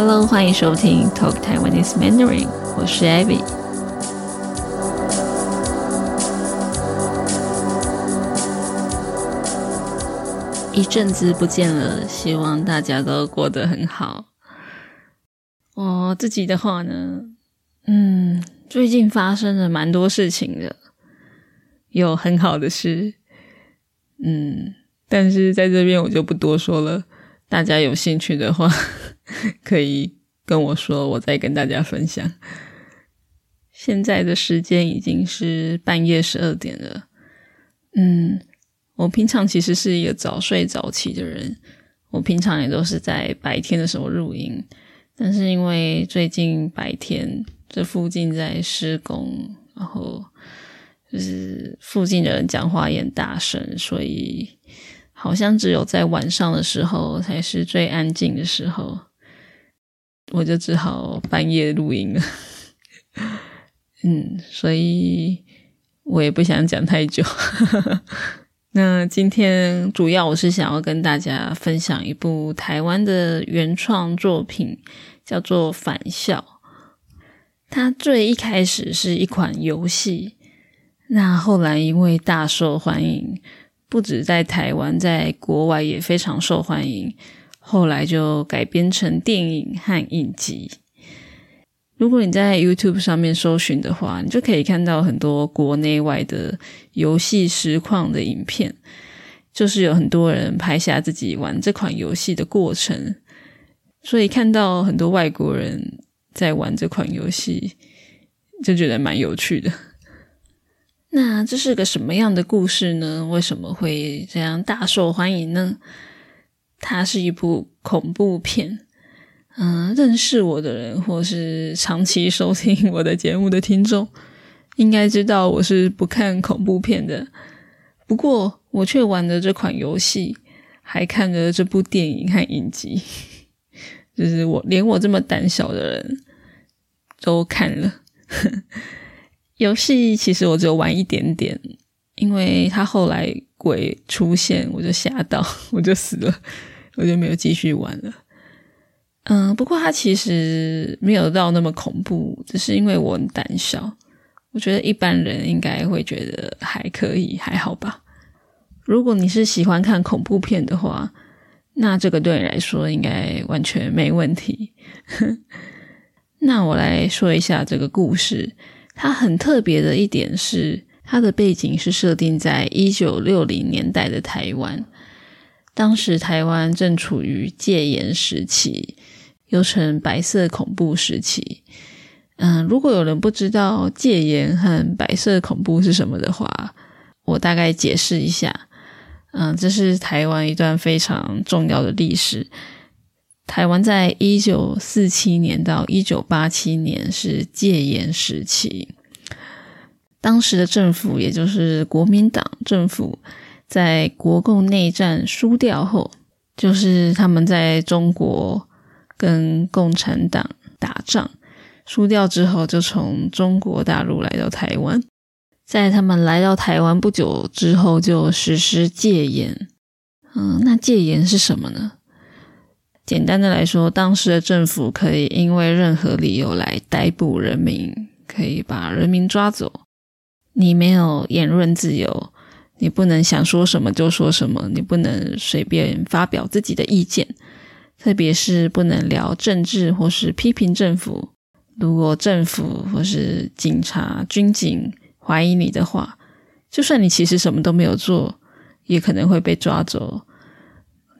Hello，欢迎收听 Talk Taiwanese Mandarin，我是 Abby。一阵子不见了，希望大家都过得很好。我自己的话呢，嗯，最近发生了蛮多事情的，有很好的事，嗯，但是在这边我就不多说了。大家有兴趣的话，可以跟我说，我再跟大家分享。现在的时间已经是半夜十二点了，嗯。我平常其实是一个早睡早起的人，我平常也都是在白天的时候录音，但是因为最近白天这附近在施工，然后就是附近的人讲话也大声，所以好像只有在晚上的时候才是最安静的时候，我就只好半夜录音了。嗯，所以我也不想讲太久。那今天主要我是想要跟大家分享一部台湾的原创作品，叫做《返校》。它最一开始是一款游戏，那后来因为大受欢迎，不止在台湾，在国外也非常受欢迎，后来就改编成电影和影集。如果你在 YouTube 上面搜寻的话，你就可以看到很多国内外的游戏实况的影片，就是有很多人拍下自己玩这款游戏的过程，所以看到很多外国人在玩这款游戏，就觉得蛮有趣的。那这是个什么样的故事呢？为什么会这样大受欢迎呢？它是一部恐怖片。嗯，认识我的人，或是长期收听我的节目的听众，应该知道我是不看恐怖片的。不过，我却玩了这款游戏，还看了这部电影和影集。就是我连我这么胆小的人都看了。游戏其实我只有玩一点点，因为他后来鬼出现，我就吓到，我就死了，我就没有继续玩了。嗯，不过它其实没有到那么恐怖，只是因为我很胆小。我觉得一般人应该会觉得还可以，还好吧。如果你是喜欢看恐怖片的话，那这个对你来说应该完全没问题。那我来说一下这个故事，它很特别的一点是，它的背景是设定在一九六零年代的台湾，当时台湾正处于戒严时期。又称白色恐怖时期。嗯，如果有人不知道戒严和白色恐怖是什么的话，我大概解释一下。嗯，这是台湾一段非常重要的历史。台湾在一九四七年到一九八七年是戒严时期，当时的政府，也就是国民党政府，在国共内战输掉后，就是他们在中国。跟共产党打仗输掉之后，就从中国大陆来到台湾。在他们来到台湾不久之后，就实施戒严。嗯，那戒严是什么呢？简单的来说，当时的政府可以因为任何理由来逮捕人民，可以把人民抓走。你没有言论自由，你不能想说什么就说什么，你不能随便发表自己的意见。特别是不能聊政治或是批评政府。如果政府或是警察、军警怀疑你的话，就算你其实什么都没有做，也可能会被抓走，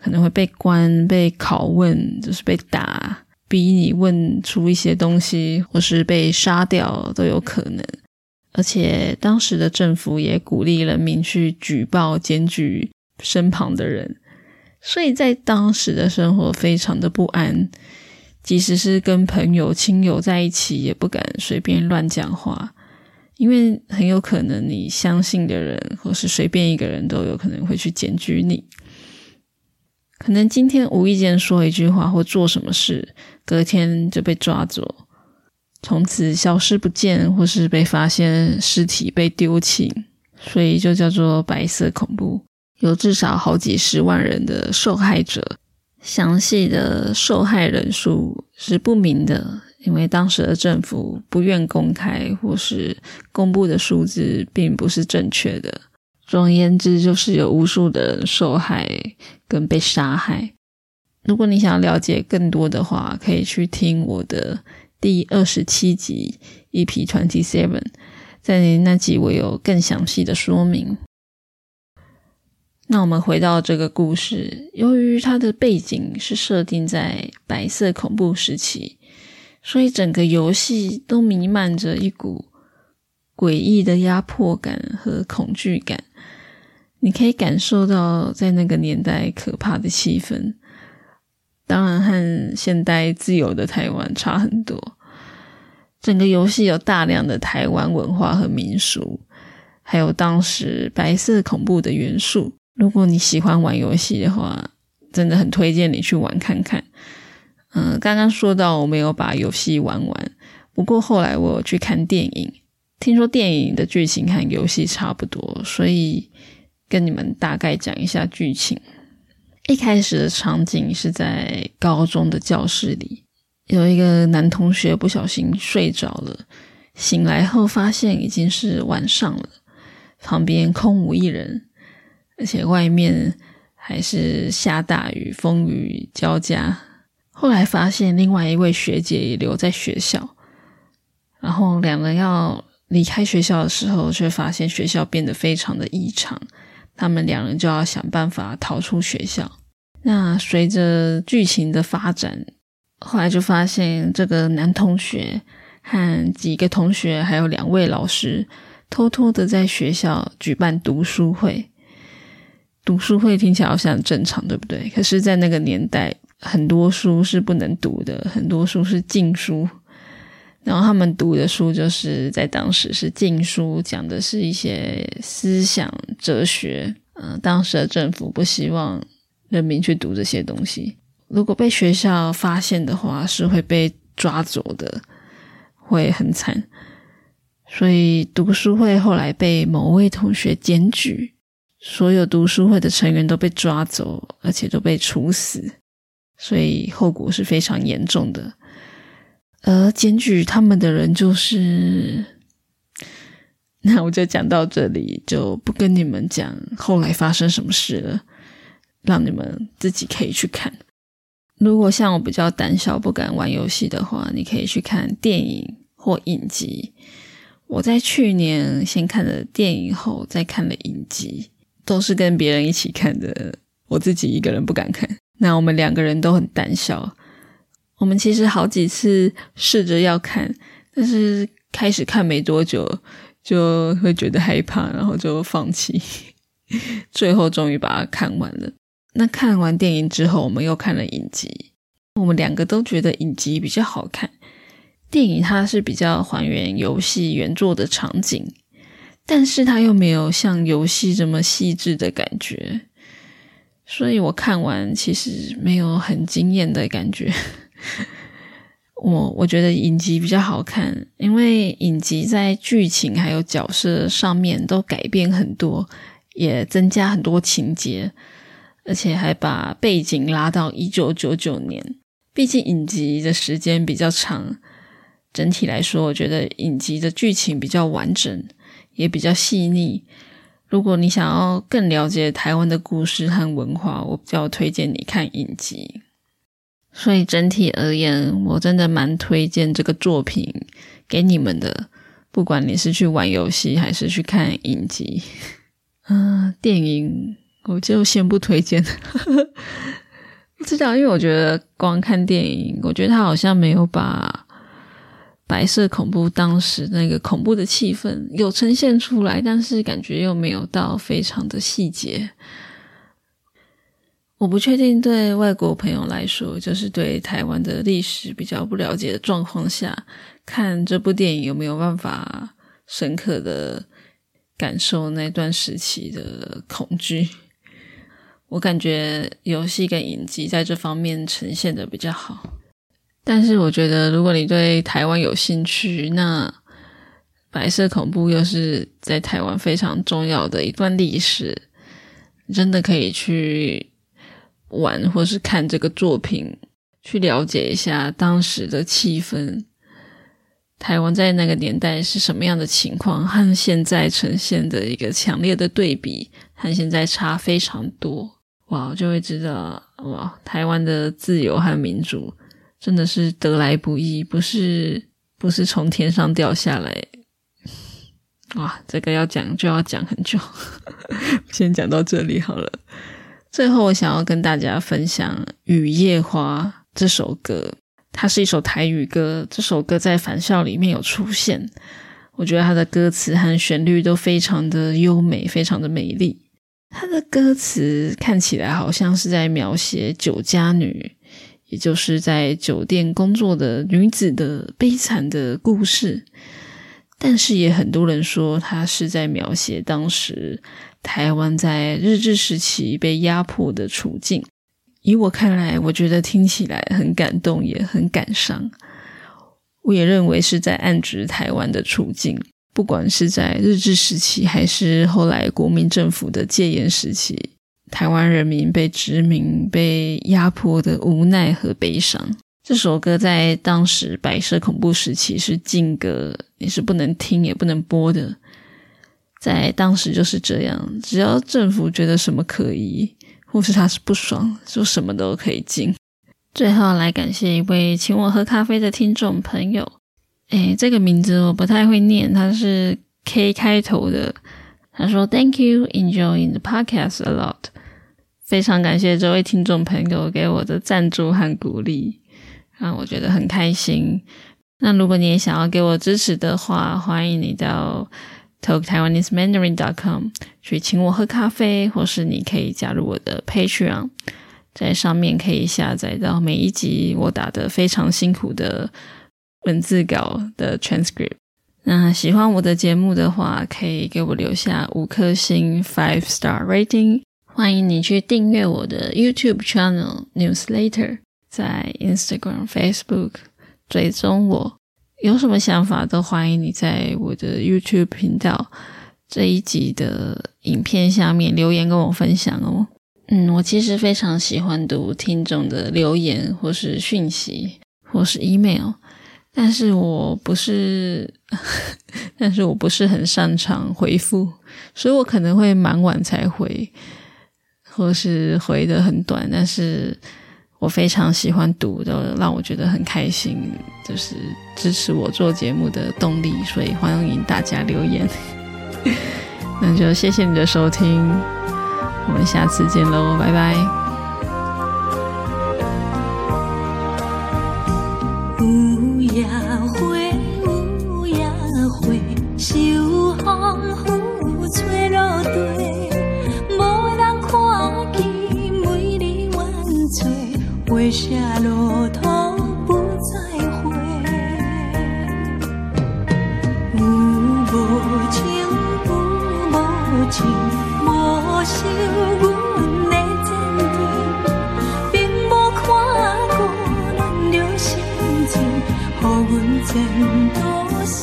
可能会被关、被拷问，就是被打，逼你问出一些东西，或是被杀掉都有可能。而且当时的政府也鼓励人民去举报、检举身旁的人。所以在当时的生活非常的不安，即使是跟朋友、亲友在一起，也不敢随便乱讲话，因为很有可能你相信的人，或是随便一个人都有可能会去检举你。可能今天无意间说一句话或做什么事，隔天就被抓走，从此消失不见，或是被发现尸体被丢弃，所以就叫做白色恐怖。有至少好几十万人的受害者，详细的受害人数是不明的，因为当时的政府不愿公开，或是公布的数字并不是正确的。总而言之，就是有无数的受害跟被杀害。如果你想要了解更多的话，可以去听我的第二十七集 EP Twenty Seven，在那集我有更详细的说明。那我们回到这个故事，由于它的背景是设定在白色恐怖时期，所以整个游戏都弥漫着一股诡异的压迫感和恐惧感。你可以感受到在那个年代可怕的气氛，当然和现代自由的台湾差很多。整个游戏有大量的台湾文化和民俗，还有当时白色恐怖的元素。如果你喜欢玩游戏的话，真的很推荐你去玩看看。嗯，刚刚说到我没有把游戏玩完，不过后来我有去看电影，听说电影的剧情和游戏差不多，所以跟你们大概讲一下剧情。一开始的场景是在高中的教室里，有一个男同学不小心睡着了，醒来后发现已经是晚上了，旁边空无一人。而且外面还是下大雨，风雨交加。后来发现另外一位学姐也留在学校，然后两人要离开学校的时候，却发现学校变得非常的异常。他们两人就要想办法逃出学校。那随着剧情的发展，后来就发现这个男同学和几个同学，还有两位老师，偷偷的在学校举办读书会。读书会听起来好像很正常，对不对？可是，在那个年代，很多书是不能读的，很多书是禁书。然后他们读的书，就是在当时是禁书，讲的是一些思想哲学。嗯，当时的政府不希望人民去读这些东西。如果被学校发现的话，是会被抓走的，会很惨。所以读书会后来被某位同学检举。所有读书会的成员都被抓走，而且都被处死，所以后果是非常严重的。而检举他们的人就是…… 那我就讲到这里，就不跟你们讲后来发生什么事了，让你们自己可以去看。如果像我比较胆小、不敢玩游戏的话，你可以去看电影或影集。我在去年先看了电影，后再看了影集。都是跟别人一起看的，我自己一个人不敢看。那我们两个人都很胆小，我们其实好几次试着要看，但是开始看没多久就会觉得害怕，然后就放弃。最后终于把它看完了。那看完电影之后，我们又看了影集，我们两个都觉得影集比较好看。电影它是比较还原游戏原作的场景。但是它又没有像游戏这么细致的感觉，所以我看完其实没有很惊艳的感觉。我我觉得影集比较好看，因为影集在剧情还有角色上面都改变很多，也增加很多情节，而且还把背景拉到一九九九年。毕竟影集的时间比较长，整体来说，我觉得影集的剧情比较完整。也比较细腻。如果你想要更了解台湾的故事和文化，我比较推荐你看影集。所以整体而言，我真的蛮推荐这个作品给你们的。不管你是去玩游戏还是去看影集，嗯，电影我就先不推荐。不知道，因为我觉得光看电影，我觉得他好像没有把。白色恐怖当时那个恐怖的气氛有呈现出来，但是感觉又没有到非常的细节。我不确定对外国朋友来说，就是对台湾的历史比较不了解的状况下，看这部电影有没有办法深刻的感受那段时期的恐惧。我感觉游戏跟影集在这方面呈现的比较好。但是我觉得，如果你对台湾有兴趣，那白色恐怖又是在台湾非常重要的一段历史，真的可以去玩或是看这个作品，去了解一下当时的气氛，台湾在那个年代是什么样的情况，和现在呈现的一个强烈的对比，和现在差非常多。哇，就会知道哇，台湾的自由和民主真的是得来不易，不是不是从天上掉下来。哇，这个要讲就要讲很久，先讲到这里好了。最后，我想要跟大家分享《雨夜花》这首歌，它是一首台语歌。这首歌在《返校》里面有出现，我觉得它的歌词和旋律都非常的优美，非常的美丽。它的歌词看起来好像是在描写酒家女，也就是在酒店工作的女子的悲惨的故事。但是也很多人说，他是在描写当时台湾在日治时期被压迫的处境。以我看来，我觉得听起来很感动，也很感伤。我也认为是在暗指台湾的处境，不管是在日治时期，还是后来国民政府的戒严时期，台湾人民被殖民、被压迫的无奈和悲伤。这首歌在当时白色恐怖时期是禁歌，也是不能听也不能播的。在当时就是这样，只要政府觉得什么可疑，或是他是不爽，就什么都可以禁。最后来感谢一位请我喝咖啡的听众朋友，诶，这个名字我不太会念，他是 K 开头的。他说：“Thank you, enjoying the podcast a lot。”非常感谢这位听众朋友给我的赞助和鼓励。让我觉得很开心。那如果你也想要给我支持的话，欢迎你到 talktaiwanesemandarin.com 去请我喝咖啡，或是你可以加入我的 Patreon，在上面可以下载到每一集我打的非常辛苦的文字稿的 transcript。那喜欢我的节目的话，可以给我留下五颗星 five star rating。欢迎你去订阅我的 YouTube channel Newslater。在 Instagram、Facebook 追踪我，有什么想法都欢迎你在我的 YouTube 频道这一集的影片下面留言跟我分享哦。嗯，我其实非常喜欢读听众的留言或是讯息或是 email，但是我不是，但是我不是很擅长回复，所以我可能会蛮晚才回，或是回的很短，但是。我非常喜欢读的，让我觉得很开心，就是支持我做节目的动力，所以欢迎大家留言。那就谢谢你的收听，我们下次见喽，拜拜。下路途不再回，有无情有无情，无受阮的坚定，并无看过咱的心情，予阮前途是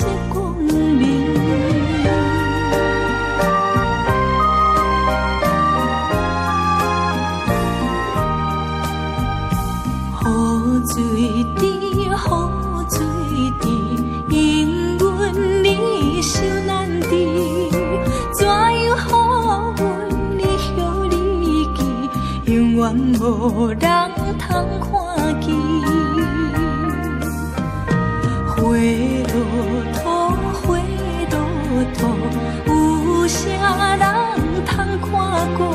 花落土，花落土，有啥人通看过？